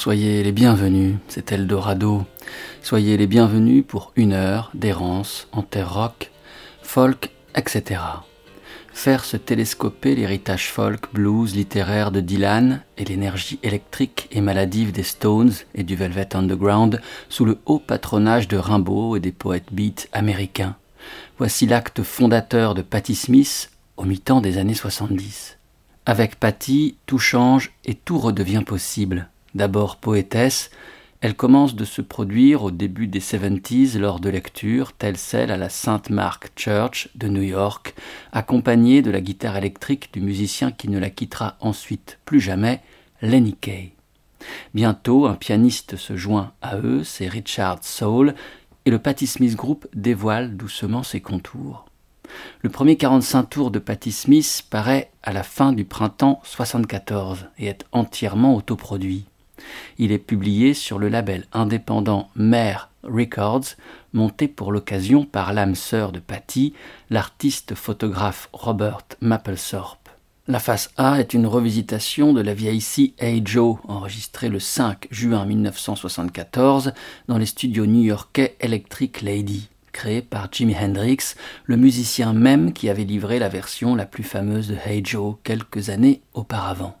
Soyez les bienvenus, c'est Eldorado. Soyez les bienvenus pour une heure d'errance en terre rock, folk, etc. Faire se télescoper l'héritage folk, blues, littéraire de Dylan et l'énergie électrique et maladive des Stones et du Velvet Underground sous le haut patronage de Rimbaud et des poètes beats américains. Voici l'acte fondateur de Patti Smith au mi-temps des années 70. Avec Patty, tout change et tout redevient possible. D'abord poétesse, elle commence de se produire au début des 70s lors de lectures telles celles à la Saint Mark Church de New York, accompagnée de la guitare électrique du musicien qui ne la quittera ensuite plus jamais, Lenny Kay. Bientôt, un pianiste se joint à eux, c'est Richard Soul, et le Patti Smith Group dévoile doucement ses contours. Le premier 45 tours de Patti Smith paraît à la fin du printemps 74 et est entièrement autoproduit. Il est publié sur le label indépendant Mare Records, monté pour l'occasion par l'âme sœur de Patty, l'artiste photographe Robert Mapplethorpe. La face A est une revisitation de la vieille C. Hey Joe, enregistrée le 5 juin 1974 dans les studios new-yorkais Electric Lady créé par Jimi Hendrix, le musicien même qui avait livré la version la plus fameuse de Hey Joe quelques années auparavant.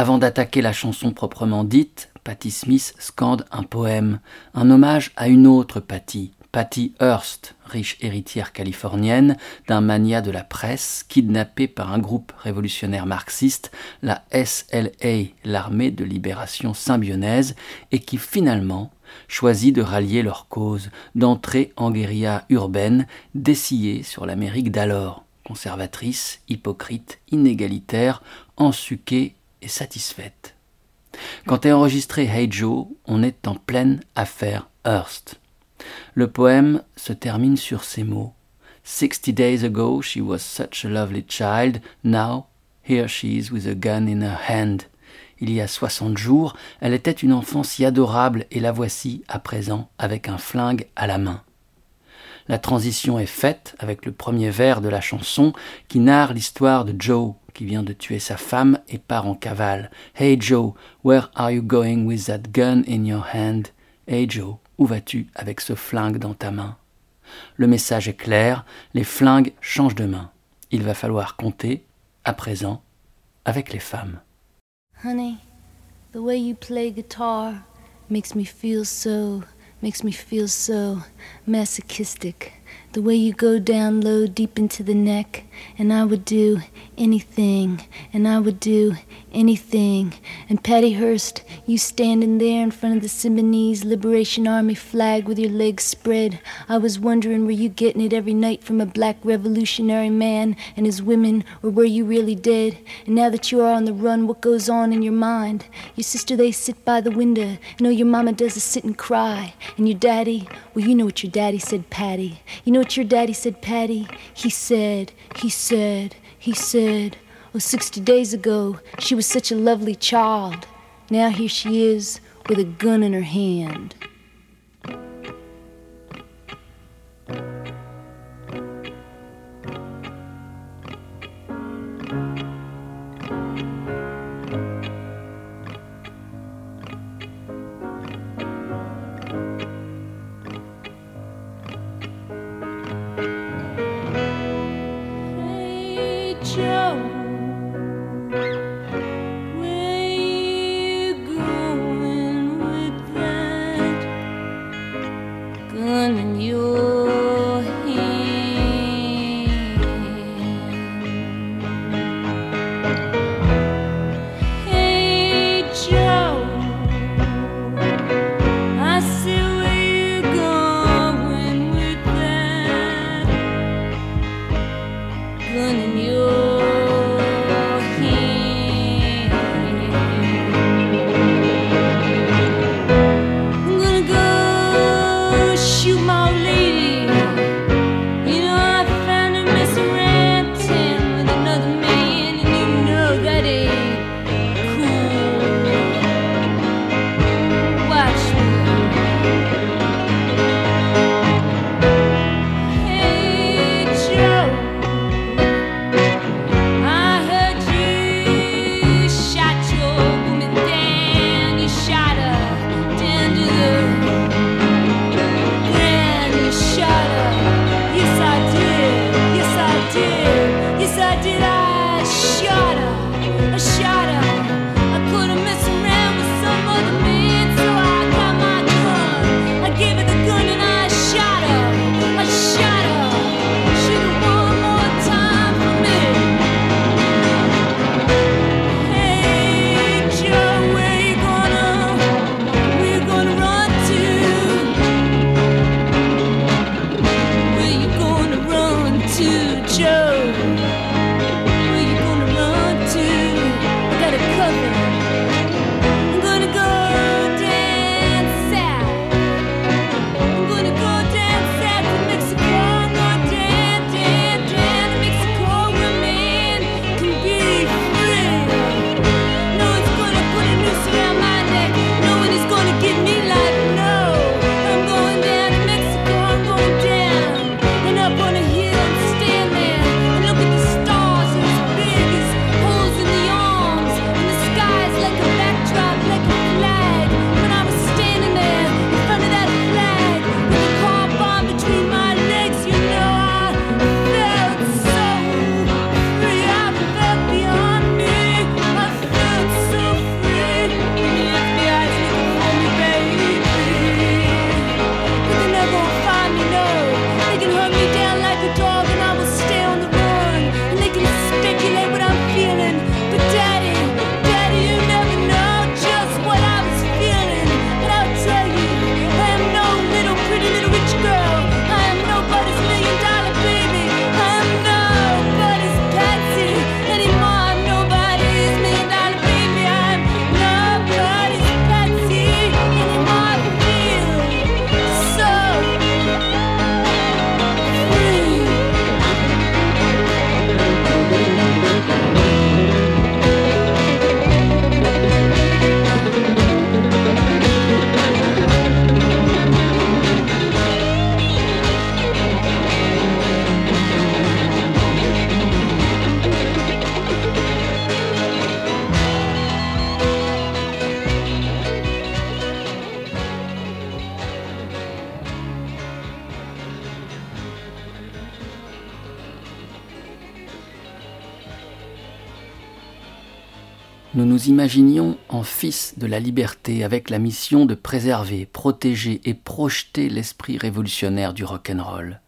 Avant d'attaquer la chanson proprement dite, Patti Smith scande un poème, un hommage à une autre Patti, Patty Hearst, riche héritière californienne d'un mania de la presse, kidnappée par un groupe révolutionnaire marxiste, la SLA, l'armée de libération symbionnaise, et qui finalement choisit de rallier leur cause, d'entrer en guérilla urbaine, dessillée sur l'Amérique d'alors, conservatrice, hypocrite, inégalitaire, ensuquée satisfaite. Quand est enregistré Hey Joe, on est en pleine affaire Hearst. Le poème se termine sur ces mots. Sixty days ago she was such a lovely child, now here she is with a gun in her hand. Il y a soixante jours, elle était une enfant si adorable, et la voici à présent avec un flingue à la main. La transition est faite avec le premier vers de la chanson qui narre l'histoire de Joe qui vient de tuer sa femme et part en cavale. Hey Joe, where are you going with that gun in your hand? Hey Joe, où vas-tu avec ce flingue dans ta main? Le message est clair, les flingues changent de main. Il va falloir compter, à présent, avec les femmes. Honey, the way you play guitar makes me feel so, makes me feel so masochistic. The way you go down low, deep into the neck, and I would do anything, and I would do anything. And Patty Hearst, you standing there in front of the Symbionese Liberation Army flag with your legs spread. I was wondering were you getting it every night from a black revolutionary man and his women, or were you really dead? And now that you are on the run, what goes on in your mind? Your sister, they sit by the window. Know your mama does is sit and cry. And your daddy, well, you know what your daddy said, Patty. You know what your daddy said, Patty? He said, he said, he said, Oh, 60 days ago, she was such a lovely child. Now here she is with a gun in her hand. you. Avec la mission de préserver, protéger et projeter l'esprit révolutionnaire du rock'n'roll.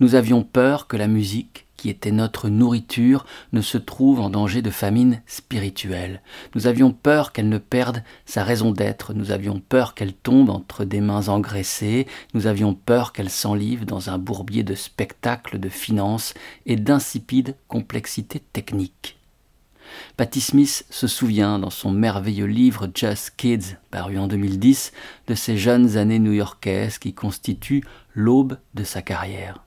Nous avions peur que la musique, qui était notre nourriture, ne se trouve en danger de famine spirituelle. Nous avions peur qu'elle ne perde sa raison d'être, nous avions peur qu'elle tombe entre des mains engraissées, nous avions peur qu'elle s'enlive dans un bourbier de spectacles, de finances et d'insipides complexités techniques. Patti Smith se souvient dans son merveilleux livre Just Kids, paru en 2010, de ces jeunes années new-yorkaises qui constituent l'aube de sa carrière.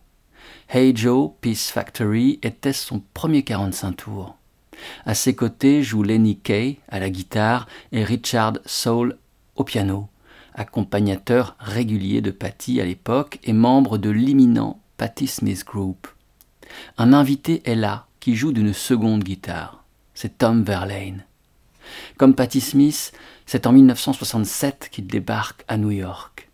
Hey Joe, Peace Factory était son premier 45 tours. À ses côtés jouent Lenny Kay à la guitare et Richard Soul au piano, accompagnateur régulier de Patty à l'époque et membre de l'imminent Patti Smith Group. Un invité est là qui joue d'une seconde guitare. C'est Tom Verlaine. Comme Patti Smith, c'est en 1967 qu'il débarque à New York.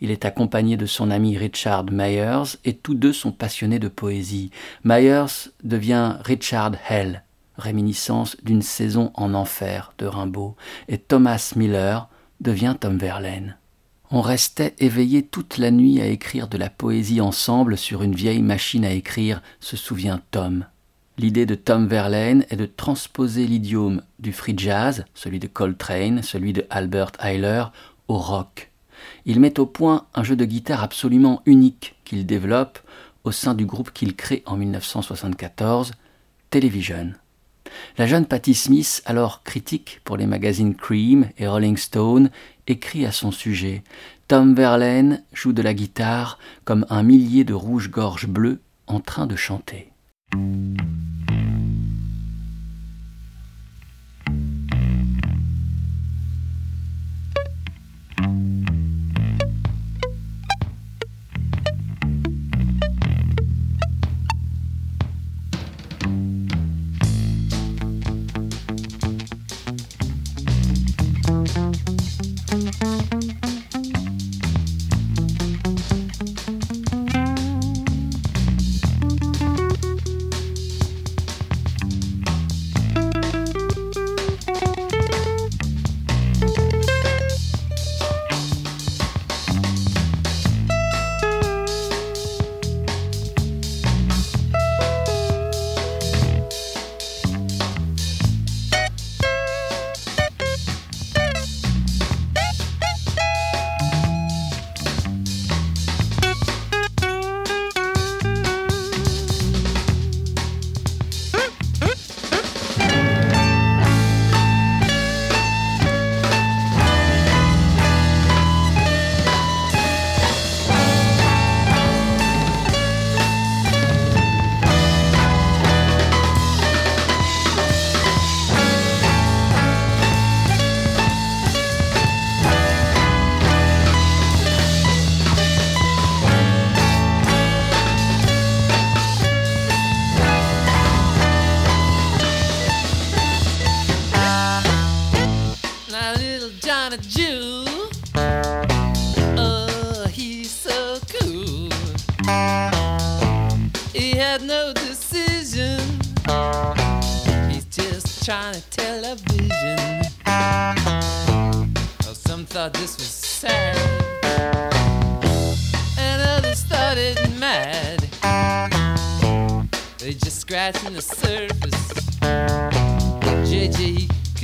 Il est accompagné de son ami Richard Myers et tous deux sont passionnés de poésie. Myers devient Richard Hell, réminiscence d'une saison en enfer de Rimbaud, et Thomas Miller devient Tom Verlaine. On restait éveillé toute la nuit à écrire de la poésie ensemble sur une vieille machine à écrire, se souvient Tom. L'idée de Tom Verlaine est de transposer l'idiome du free jazz, celui de Coltrane, celui de Albert Eiler, au rock il met au point un jeu de guitare absolument unique qu'il développe au sein du groupe qu'il crée en 1974, Television. La jeune Patti Smith, alors critique pour les magazines Cream et Rolling Stone, écrit à son sujet Tom Verlaine joue de la guitare comme un millier de rouges-gorges bleus en train de chanter. Música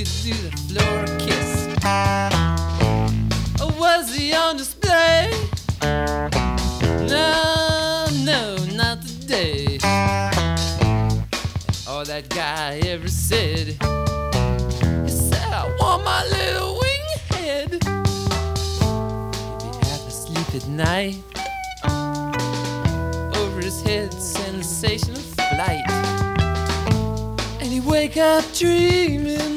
could do the floor kiss. Or was he on display? No, no, not today. All that guy ever said, he said, I want my little wing head. He'd be half asleep at night. Over his head, sensation of flight. And he'd wake up dreaming.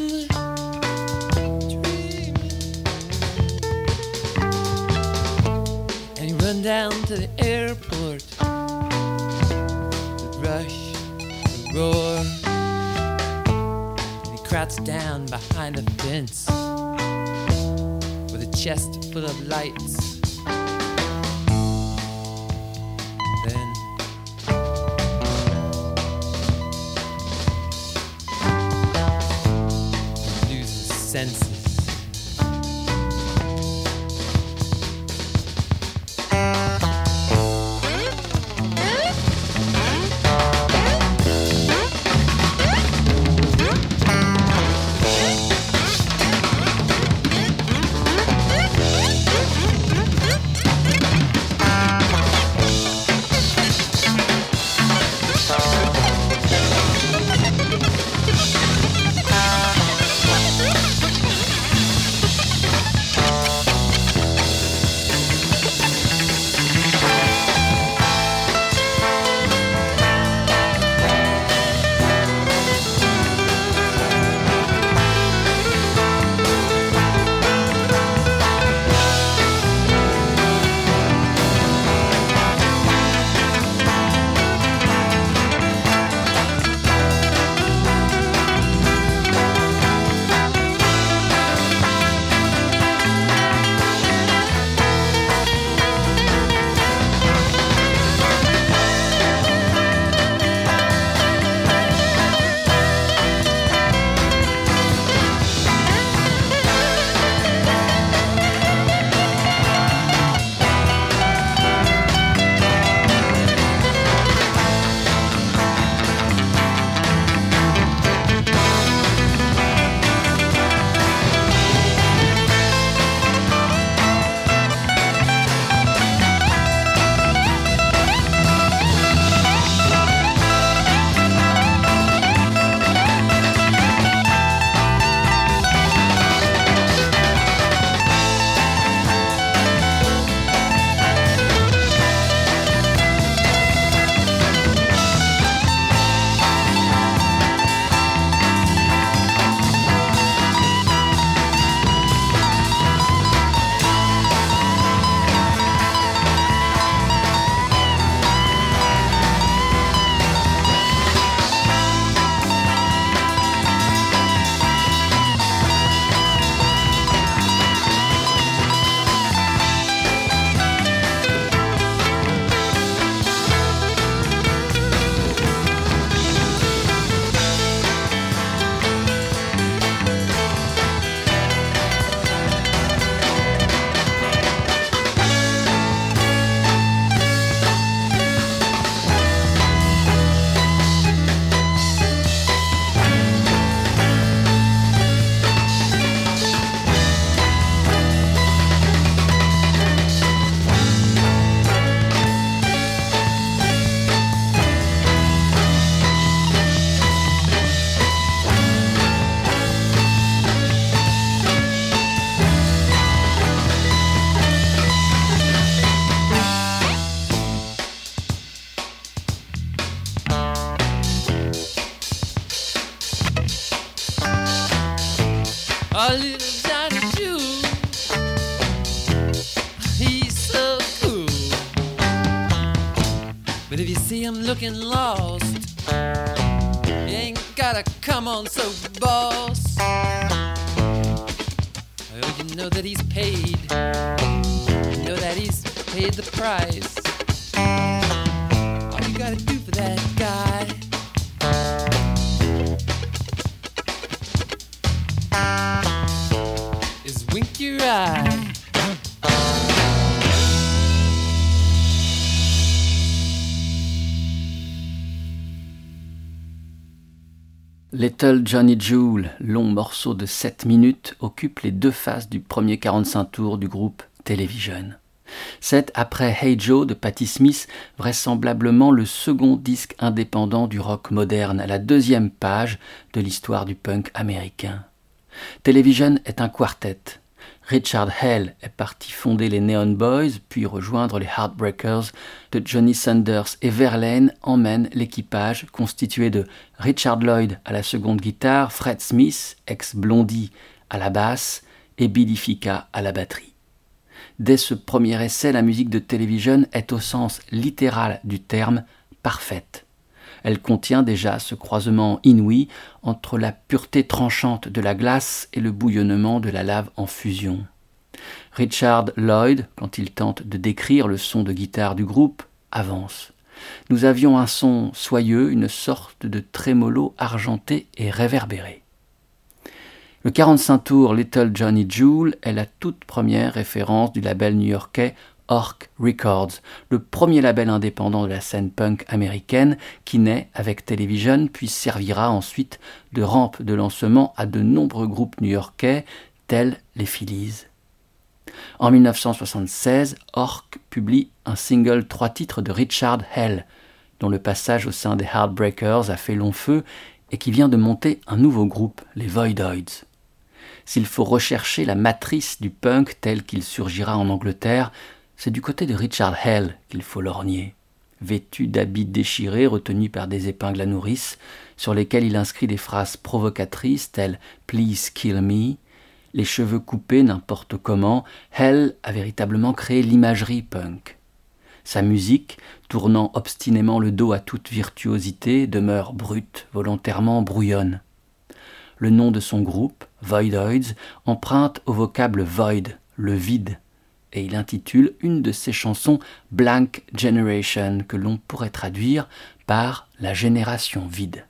down to the airport. The rush, the roar, and he crouches down behind the fence with a chest full of lights. Then senses. fucking love. Little Johnny Jewel, long morceau de 7 minutes, occupe les deux faces du premier 45 tours du groupe Television. C'est après Hey Joe de Patti Smith, vraisemblablement le second disque indépendant du rock moderne, à la deuxième page de l'histoire du punk américain. Television est un quartet, Richard Hell est parti fonder les Neon Boys, puis rejoindre les Heartbreakers de Johnny Sanders et Verlaine emmène l'équipage constitué de Richard Lloyd à la seconde guitare, Fred Smith, ex-Blondie, à la basse et Billy Fica à la batterie. Dès ce premier essai, la musique de télévision est au sens littéral du terme parfaite. Elle contient déjà ce croisement inouï entre la pureté tranchante de la glace et le bouillonnement de la lave en fusion. Richard Lloyd, quand il tente de décrire le son de guitare du groupe, avance. Nous avions un son soyeux, une sorte de trémolo argenté et réverbéré. Le 45 tour Little Johnny Jewel est la toute première référence du label new-yorkais Orc Records, le premier label indépendant de la scène punk américaine qui naît avec Television puis servira ensuite de rampe de lancement à de nombreux groupes new-yorkais tels les Phillies. En 1976, Orc publie un single trois titres de Richard Hell, dont le passage au sein des Heartbreakers a fait long feu et qui vient de monter un nouveau groupe, les Voidoids. S'il faut rechercher la matrice du punk tel qu'il surgira en Angleterre, c'est du côté de Richard Hell qu'il faut lorgner. Vêtu d'habits déchirés retenus par des épingles à nourrice, sur lesquels il inscrit des phrases provocatrices telles Please kill me, les cheveux coupés n'importe comment, Hell a véritablement créé l'imagerie punk. Sa musique, tournant obstinément le dos à toute virtuosité, demeure brute, volontairement brouillonne. Le nom de son groupe, Voidoids, emprunte au vocable void, le vide, et il intitule une de ses chansons Blank Generation, que l'on pourrait traduire par la génération vide.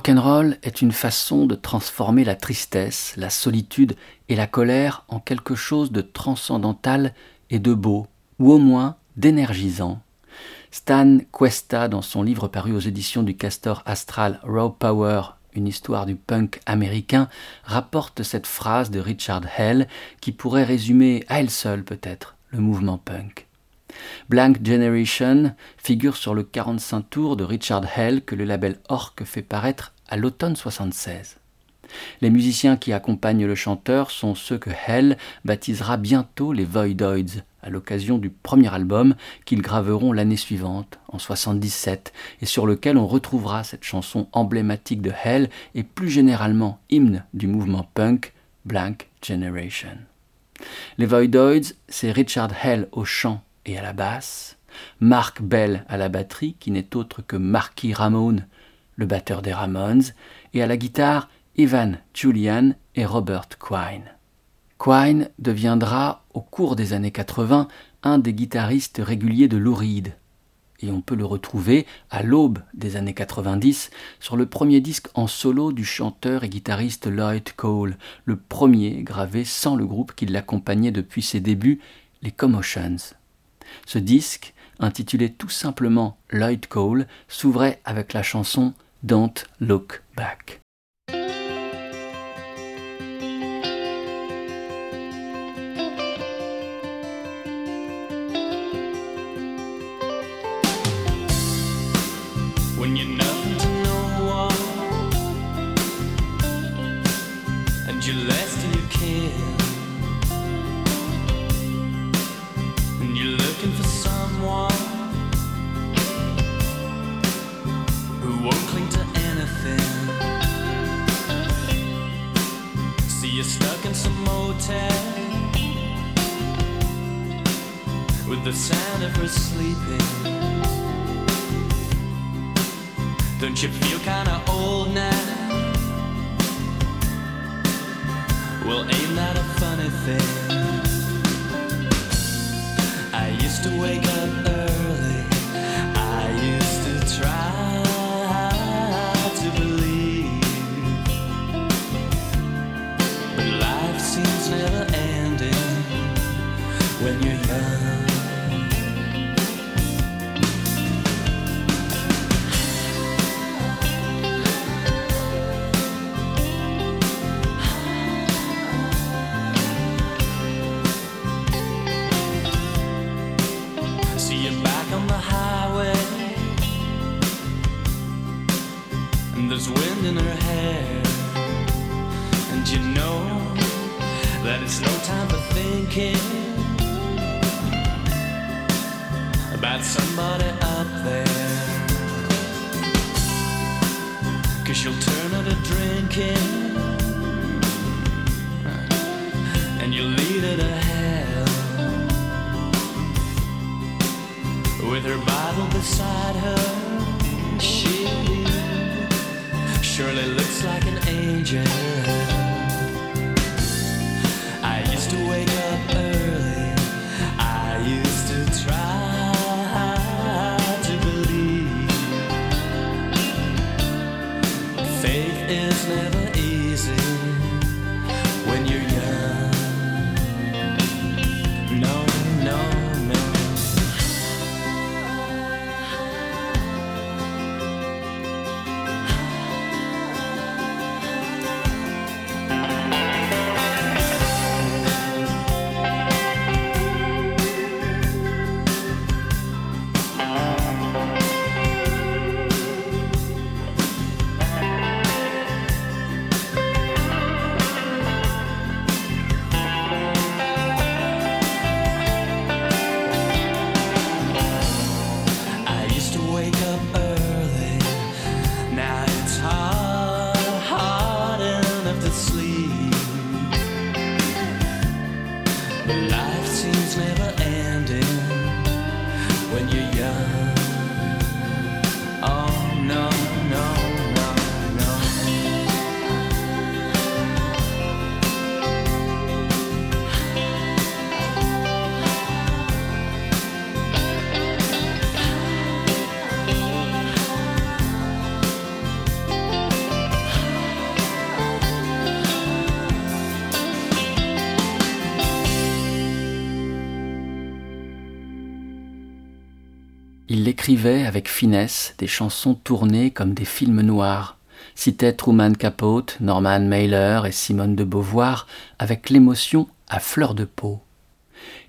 Rock'n'roll est une façon de transformer la tristesse, la solitude et la colère en quelque chose de transcendantal et de beau, ou au moins d'énergisant. Stan Cuesta, dans son livre paru aux éditions du Castor Astral Raw Power, une histoire du punk américain, rapporte cette phrase de Richard Hell qui pourrait résumer à elle seule peut-être le mouvement punk. Blank Generation figure sur le 45 tours de Richard Hell que le label Orc fait paraître à l'automne 76. Les musiciens qui accompagnent le chanteur sont ceux que Hell baptisera bientôt les Voidoids, à l'occasion du premier album qu'ils graveront l'année suivante, en 77, et sur lequel on retrouvera cette chanson emblématique de Hell et plus généralement hymne du mouvement punk, Blank Generation. Les Voidoids, c'est Richard Hell au chant et à la basse, Mark Bell à la batterie, qui n'est autre que Marky Ramone, le batteur des Ramones, et à la guitare Ivan Julian et Robert Quine. Quine deviendra, au cours des années 80, un des guitaristes réguliers de Lou Reed. Et on peut le retrouver à l'aube des années 90 sur le premier disque en solo du chanteur et guitariste Lloyd Cole, le premier gravé sans le groupe qui l'accompagnait depuis ses débuts, les Commotions. Ce disque, intitulé tout simplement Lloyd Cole, s'ouvrait avec la chanson Don't Look Back. The sound of her sleeping. Don't you feel kinda old now? Well, ain't that a funny thing? I used to wake up early, wind in her hair. And you know that it's no time for thinking about somebody up there. Cause you'll turn her to drinking. And you'll lead her to hell. With her Bible beside her. surely looks like an angel. Écrivait avec finesse des chansons tournées comme des films noirs, citait Truman Capote, Norman Mailer et Simone de Beauvoir avec l'émotion à fleur de peau.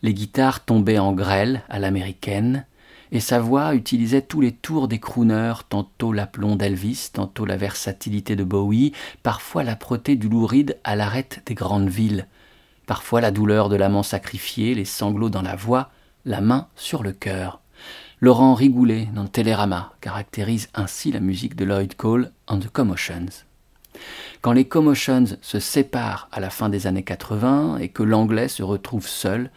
Les guitares tombaient en grêle à l'américaine, et sa voix utilisait tous les tours des crooners, tantôt l'aplomb d'Elvis, tantôt la versatilité de Bowie, parfois l'âpreté du louride à l'arête des grandes villes, parfois la douleur de l'amant sacrifié, les sanglots dans la voix, la main sur le cœur. Laurent Rigoulet dans Télérama caractérise ainsi la musique de Lloyd Cole en The Commotions. Quand les Commotions se séparent à la fin des années 80 et que l'anglais se retrouve seul,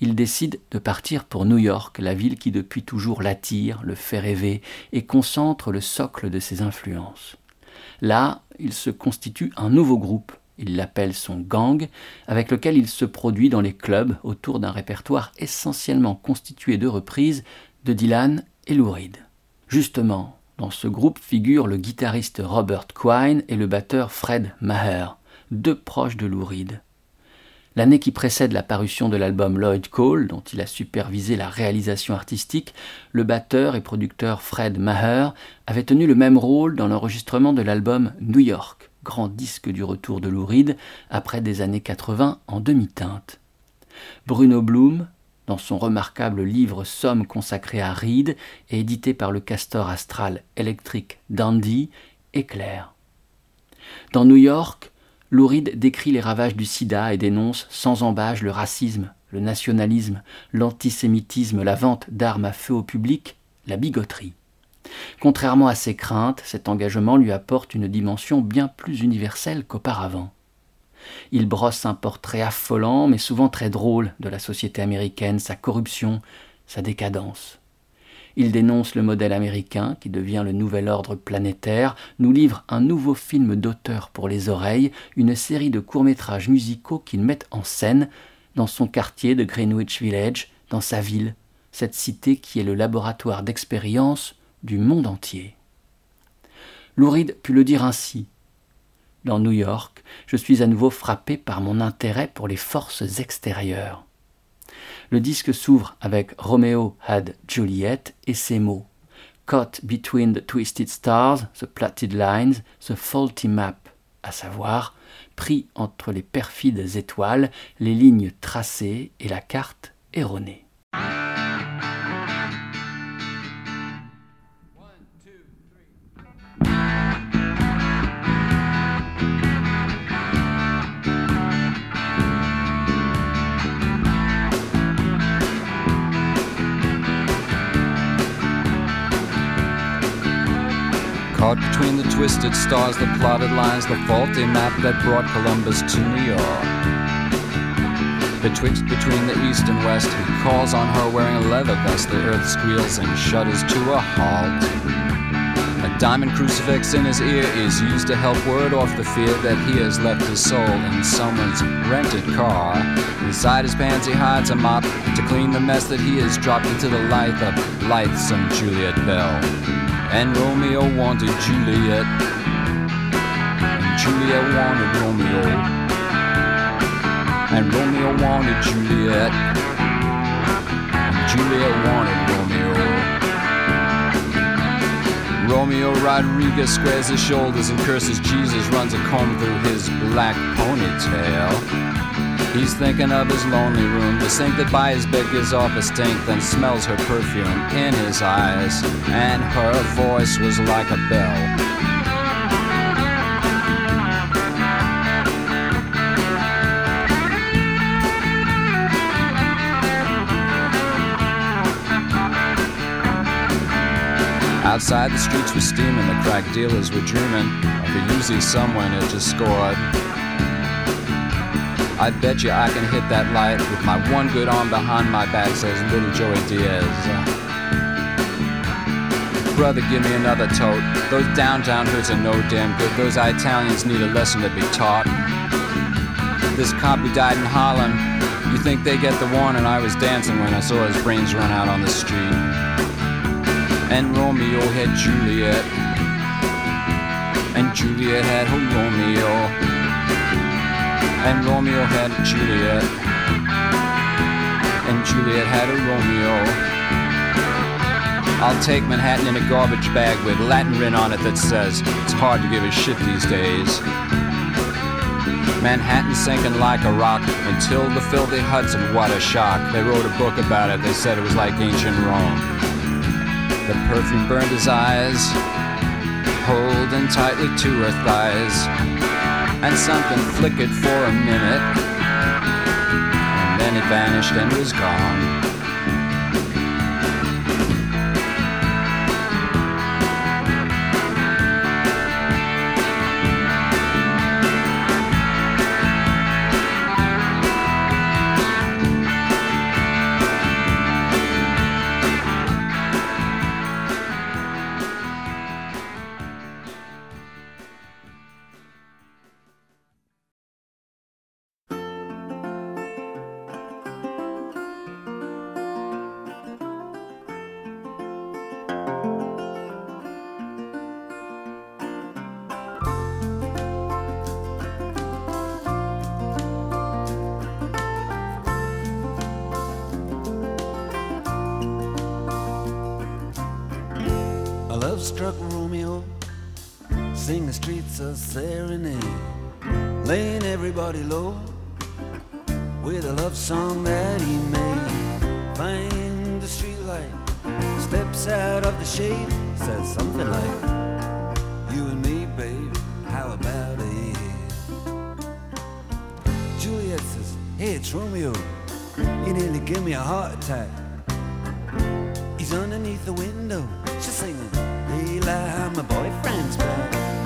il décide de partir pour New York, la ville qui depuis toujours l'attire, le fait rêver et concentre le socle de ses influences. Là, il se constitue un nouveau groupe, il l'appelle son gang, avec lequel il se produit dans les clubs autour d'un répertoire essentiellement constitué de reprises Dylan et Lou Reed. Justement, dans ce groupe figurent le guitariste Robert Quine et le batteur Fred Maher, deux proches de Lou Reed. L'année qui précède la parution de l'album Lloyd Cole, dont il a supervisé la réalisation artistique, le batteur et producteur Fred Maher avait tenu le même rôle dans l'enregistrement de l'album New York, grand disque du retour de Lou Reed après des années 80 en demi-teinte. Bruno Bloom, dans son remarquable livre Somme consacré à Reed et édité par le castor astral Electric Dandy, éclaire. Dans New York, Louride décrit les ravages du sida et dénonce sans embâge le racisme, le nationalisme, l'antisémitisme, la vente d'armes à feu au public, la bigoterie. Contrairement à ses craintes, cet engagement lui apporte une dimension bien plus universelle qu'auparavant. Il brosse un portrait affolant, mais souvent très drôle, de la société américaine, sa corruption, sa décadence. Il dénonce le modèle américain qui devient le nouvel ordre planétaire, nous livre un nouveau film d'auteur pour les oreilles, une série de courts-métrages musicaux qu'il met en scène dans son quartier de Greenwich Village, dans sa ville, cette cité qui est le laboratoire d'expérience du monde entier. Louride put le dire ainsi. Dans New York, je suis à nouveau frappé par mon intérêt pour les forces extérieures. Le disque s'ouvre avec Romeo had Juliet et ses mots Caught between the twisted stars, the platted lines, the faulty map, à savoir pris entre les perfides étoiles, les lignes tracées et la carte erronée. Twisted stars, the plotted lines, the faulty map that brought Columbus to New York. Betwixt between the east and west, he calls on her wearing a leather vest. The earth squeals and shudders to a halt. A diamond crucifix in his ear is used to help ward off the fear that he has left his soul in someone's rented car. Inside his pants he hides a mop to clean the mess that he has dropped into the life of lithesome Juliet Bell. And Romeo wanted Juliet. And Juliet wanted Romeo. And Romeo wanted Juliet. And Juliet wanted Romeo. Romeo Rodriguez squares his shoulders and curses Jesus, runs a comb through his black ponytail. He's thinking of his lonely room, the sink that by his bed gives off a stink, then smells her perfume in his eyes, and her voice was like a bell. Outside the streets were steaming, the crack dealers were dreaming of a Uzi someone had just scored. I bet you I can hit that light with my one good arm behind my back, says little Joey Diaz. Brother, give me another tote. Those downtown hoods are no damn good. Those Italians need a lesson to be taught. This cop who died in Harlem, you think they get the warning? I was dancing when I saw his brains run out on the street. And Romeo had Juliet, and Juliet had her Romeo and Romeo had a Juliet, and Juliet had a Romeo. I'll take Manhattan in a garbage bag with Latin written on it that says it's hard to give a shit these days. Manhattan sinking like a rock until the filthy Hudson, what a shock. They wrote a book about it, they said it was like ancient Rome. The perfume burned his eyes, holding tightly to her thighs and something flickered for a minute, and then it vanished and was gone. Serenade, laying everybody low with a love song that he made. Find the streetlight, steps out of the shade, says something like, You and me, babe, how about it? Juliet says, Hey, it's Romeo. You nearly give me a heart attack. He's underneath the window. She's singing, Hey, lie, my boyfriend's back.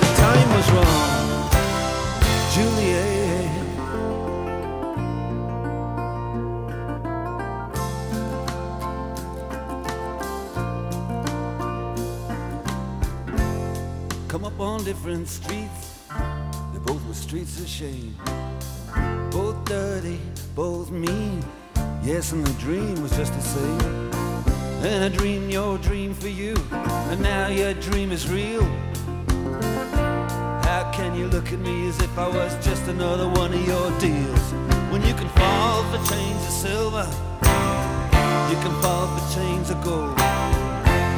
time was wrong, Juliet. Come up on different streets, they both were streets of shame. Both dirty, both mean. Yes, and the dream was just the same. And I dreamed your dream for you, and now your dream is real. Can you look at me as if I was just another one of your deals? When you can fall for chains of silver, you can fall for chains of gold.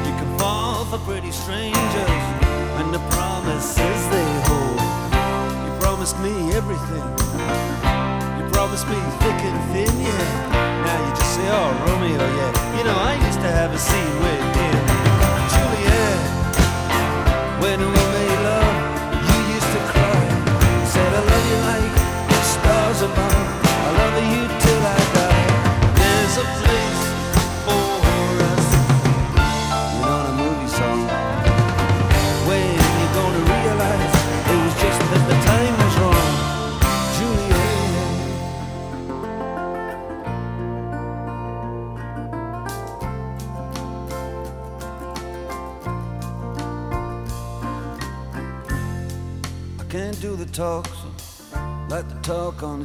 You can fall for pretty strangers, and the promises they hold. You promised me everything. You promised me thick and thin, yeah. Now you just say, oh, Romeo, yeah. You know, I used to have a scene with him.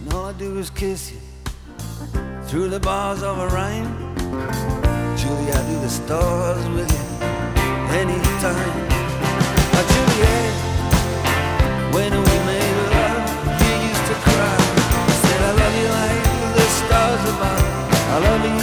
And all I do is kiss you through the bars of a rhyme. Julie, I do the stars with you anytime. Now, Juliet, when we made love, you used to cry. You said, I love you like the stars above. I love you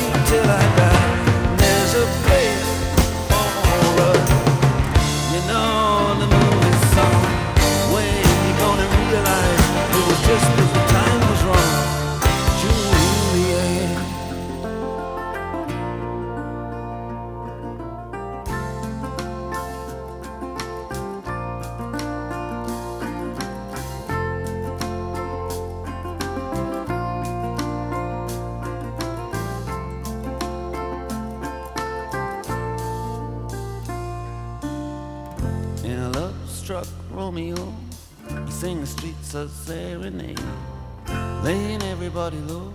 a serenade, laying everybody low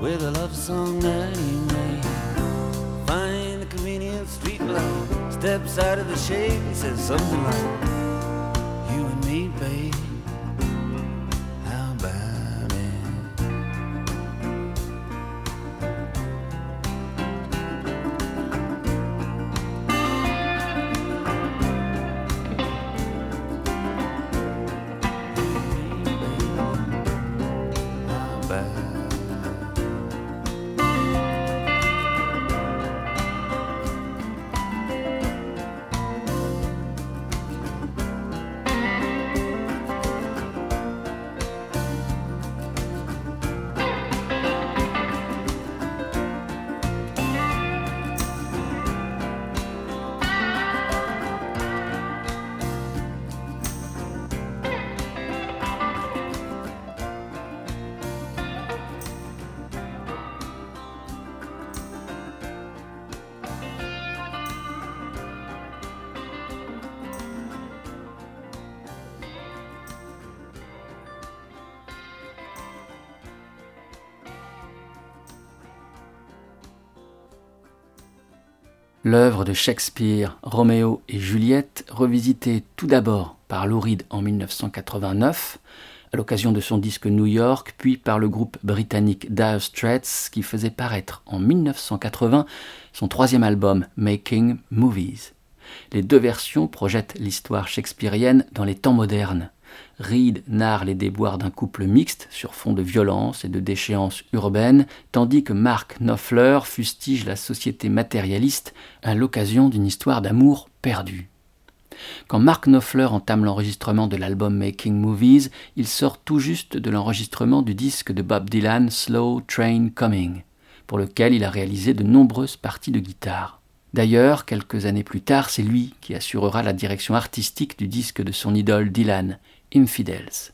with a love song that he made. Find a convenient street light, steps out of the shade, he says something like, L'œuvre de Shakespeare, Roméo et Juliette, revisitée tout d'abord par Lou en 1989, à l'occasion de son disque New York, puis par le groupe britannique Dire Straits, qui faisait paraître en 1980 son troisième album Making Movies. Les deux versions projettent l'histoire shakespearienne dans les temps modernes. Reed narre les déboires d'un couple mixte sur fond de violence et de déchéance urbaine, tandis que Mark Knopfler fustige la société matérialiste à l'occasion d'une histoire d'amour perdue. Quand Mark Knopfler entame l'enregistrement de l'album Making Movies, il sort tout juste de l'enregistrement du disque de Bob Dylan Slow Train Coming, pour lequel il a réalisé de nombreuses parties de guitare. D'ailleurs, quelques années plus tard, c'est lui qui assurera la direction artistique du disque de son idole Dylan, Infidels.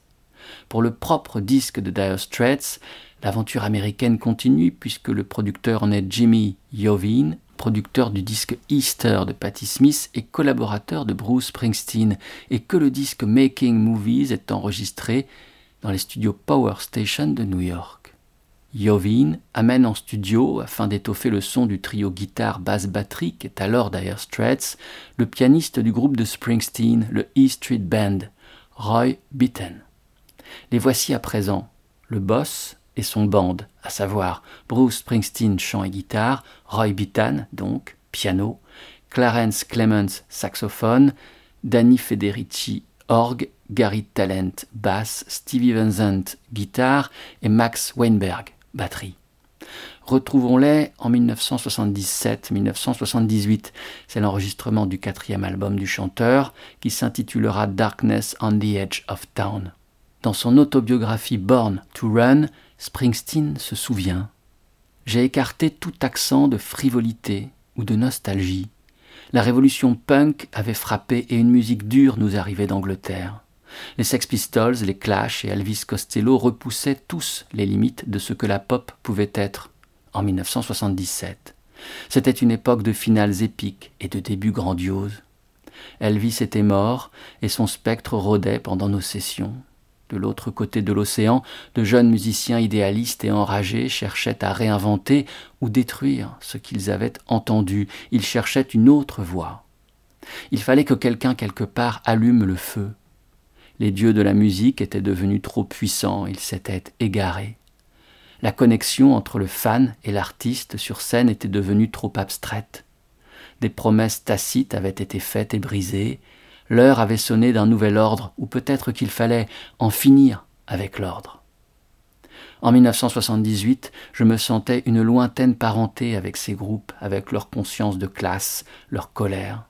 Pour le propre disque de Dire Straits, l'aventure américaine continue puisque le producteur en est Jimmy Iovine, producteur du disque Easter de Patti Smith et collaborateur de Bruce Springsteen, et que le disque Making Movies est enregistré dans les studios Power Station de New York. Yovin amène en studio, afin d'étoffer le son du trio guitare-basse-batterie qui est alors Dire Straits, le pianiste du groupe de Springsteen, le E Street Band, Roy Bittan. Les voici à présent, le boss et son band, à savoir Bruce Springsteen chant et guitare, Roy Bittan donc piano, Clarence Clemens saxophone, Danny Federici orgue, Gary Talent basse, Stevie Vincent guitare et Max Weinberg batterie. Retrouvons-les en 1977-1978. C'est l'enregistrement du quatrième album du chanteur qui s'intitulera Darkness on the Edge of Town. Dans son autobiographie Born to Run, Springsteen se souvient J'ai écarté tout accent de frivolité ou de nostalgie. La révolution punk avait frappé et une musique dure nous arrivait d'Angleterre. Les Sex Pistols, les Clash et Elvis Costello repoussaient tous les limites de ce que la pop pouvait être en 1977. C'était une époque de finales épiques et de débuts grandioses. Elvis était mort et son spectre rôdait pendant nos sessions. De l'autre côté de l'océan, de jeunes musiciens idéalistes et enragés cherchaient à réinventer ou détruire ce qu'ils avaient entendu. Ils cherchaient une autre voie. Il fallait que quelqu'un quelque part allume le feu. Les dieux de la musique étaient devenus trop puissants, ils s'étaient égarés. La connexion entre le fan et l'artiste sur scène était devenue trop abstraite. Des promesses tacites avaient été faites et brisées, l'heure avait sonné d'un nouvel ordre, ou peut-être qu'il fallait en finir avec l'ordre. En 1978, je me sentais une lointaine parenté avec ces groupes, avec leur conscience de classe, leur colère.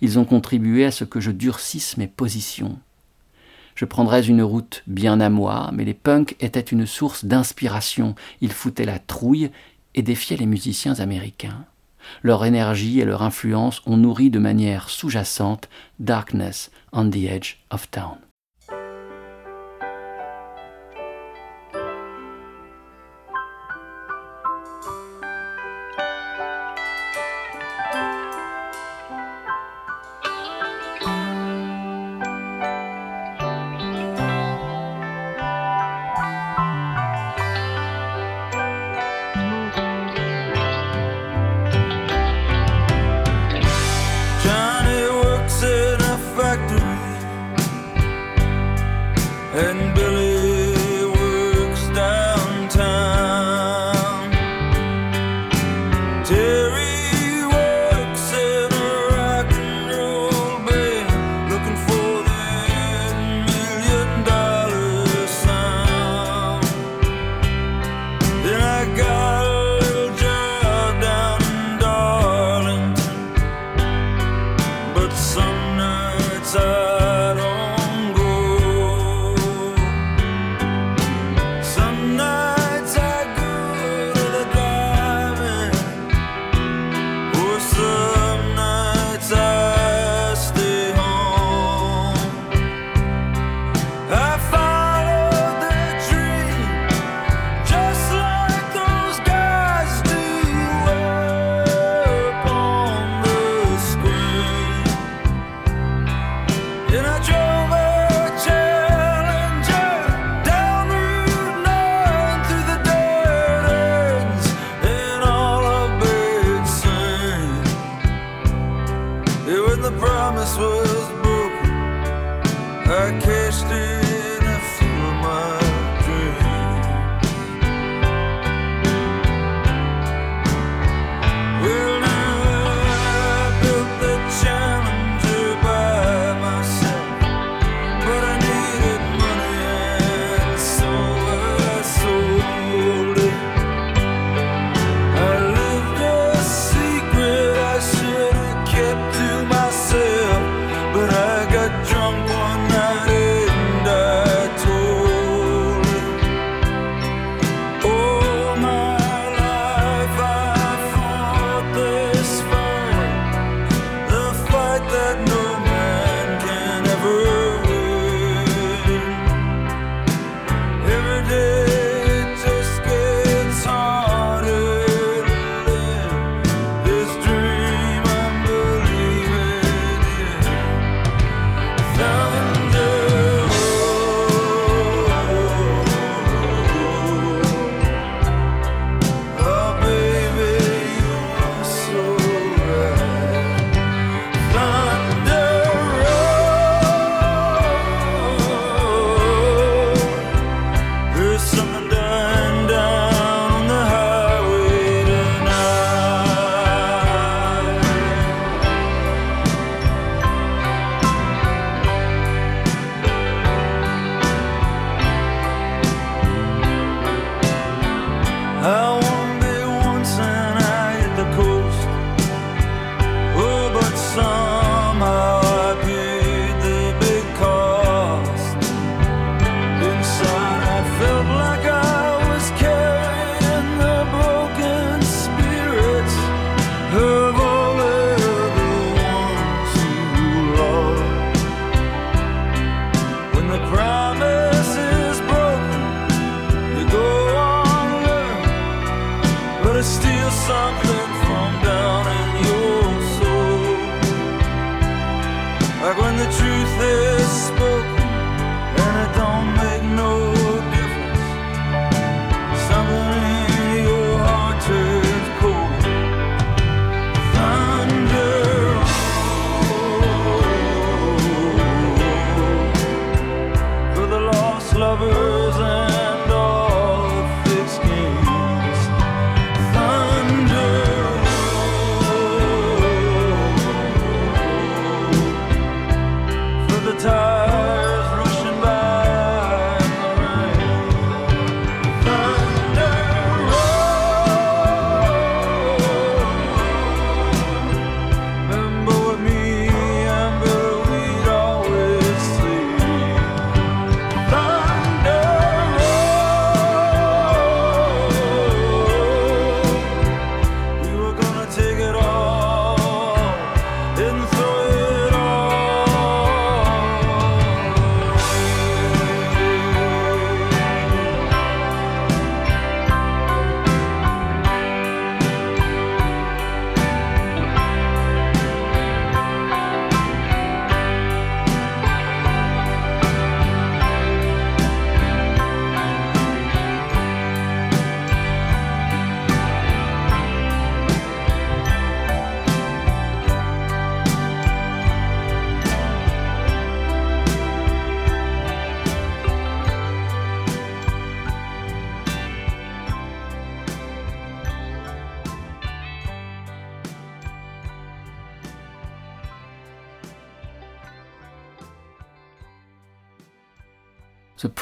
Ils ont contribué à ce que je durcisse mes positions, je prendrais une route bien à moi, mais les punks étaient une source d'inspiration. Ils foutaient la trouille et défiaient les musiciens américains. Leur énergie et leur influence ont nourri de manière sous-jacente Darkness on the Edge of Town.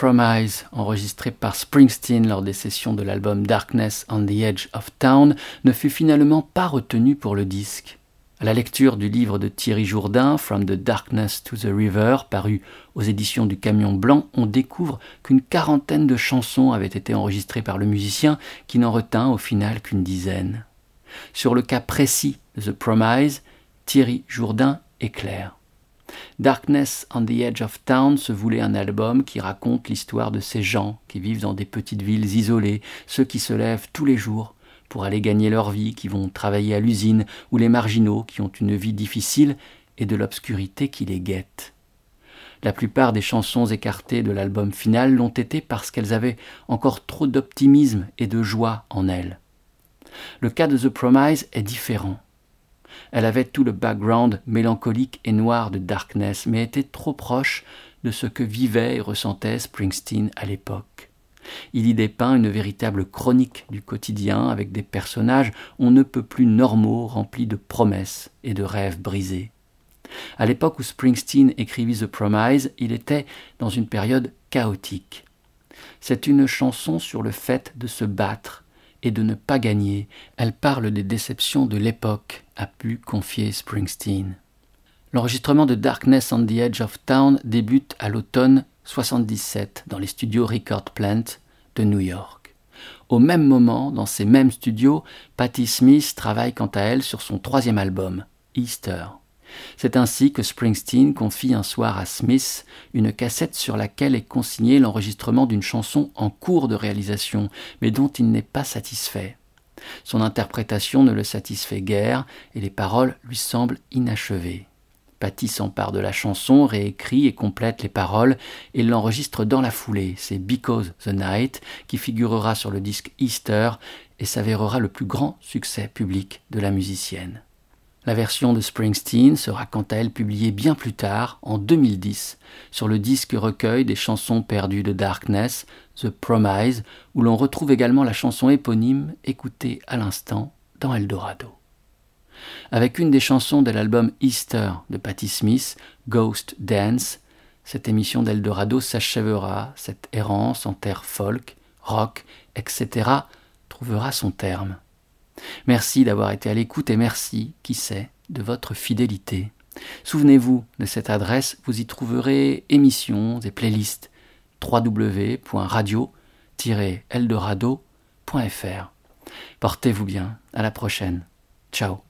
The Promise, enregistré par Springsteen lors des sessions de l'album Darkness on the Edge of Town, ne fut finalement pas retenu pour le disque. À la lecture du livre de Thierry Jourdain, From the Darkness to the River, paru aux éditions du Camion Blanc, on découvre qu'une quarantaine de chansons avaient été enregistrées par le musicien, qui n'en retint au final qu'une dizaine. Sur le cas précis The Promise, Thierry Jourdain est clair. Darkness on the Edge of Town se voulait un album qui raconte l'histoire de ces gens qui vivent dans des petites villes isolées, ceux qui se lèvent tous les jours pour aller gagner leur vie, qui vont travailler à l'usine, ou les marginaux qui ont une vie difficile et de l'obscurité qui les guette. La plupart des chansons écartées de l'album final l'ont été parce qu'elles avaient encore trop d'optimisme et de joie en elles. Le cas de The Promise est différent. Elle avait tout le background mélancolique et noir de Darkness, mais était trop proche de ce que vivait et ressentait Springsteen à l'époque. Il y dépeint une véritable chronique du quotidien avec des personnages on ne peut plus normaux remplis de promesses et de rêves brisés. À l'époque où Springsteen écrivit The Promise, il était dans une période chaotique. C'est une chanson sur le fait de se battre et de ne pas gagner. Elle parle des déceptions de l'époque, a pu confier Springsteen. L'enregistrement de Darkness on the Edge of Town débute à l'automne 77 dans les studios Record Plant de New York. Au même moment, dans ces mêmes studios, Patti Smith travaille quant à elle sur son troisième album, Easter. C'est ainsi que Springsteen confie un soir à Smith une cassette sur laquelle est consigné l'enregistrement d'une chanson en cours de réalisation, mais dont il n'est pas satisfait. Son interprétation ne le satisfait guère et les paroles lui semblent inachevées. Patty s'empare de la chanson, réécrit et complète les paroles et l'enregistre dans la foulée. C'est Because the Night qui figurera sur le disque Easter et s'avérera le plus grand succès public de la musicienne. La version de Springsteen sera quant à elle publiée bien plus tard, en 2010, sur le disque recueil des chansons perdues de Darkness, The Promise, où l'on retrouve également la chanson éponyme écoutée à l'instant dans Eldorado. Avec une des chansons de l'album Easter de Patti Smith, Ghost Dance, cette émission d'Eldorado s'achèvera, cette errance en terre folk, rock, etc., trouvera son terme. Merci d'avoir été à l'écoute et merci, qui sait, de votre fidélité. Souvenez-vous de cette adresse, vous y trouverez émissions et playlists www.radio-eldorado.fr. Portez-vous bien, à la prochaine. Ciao.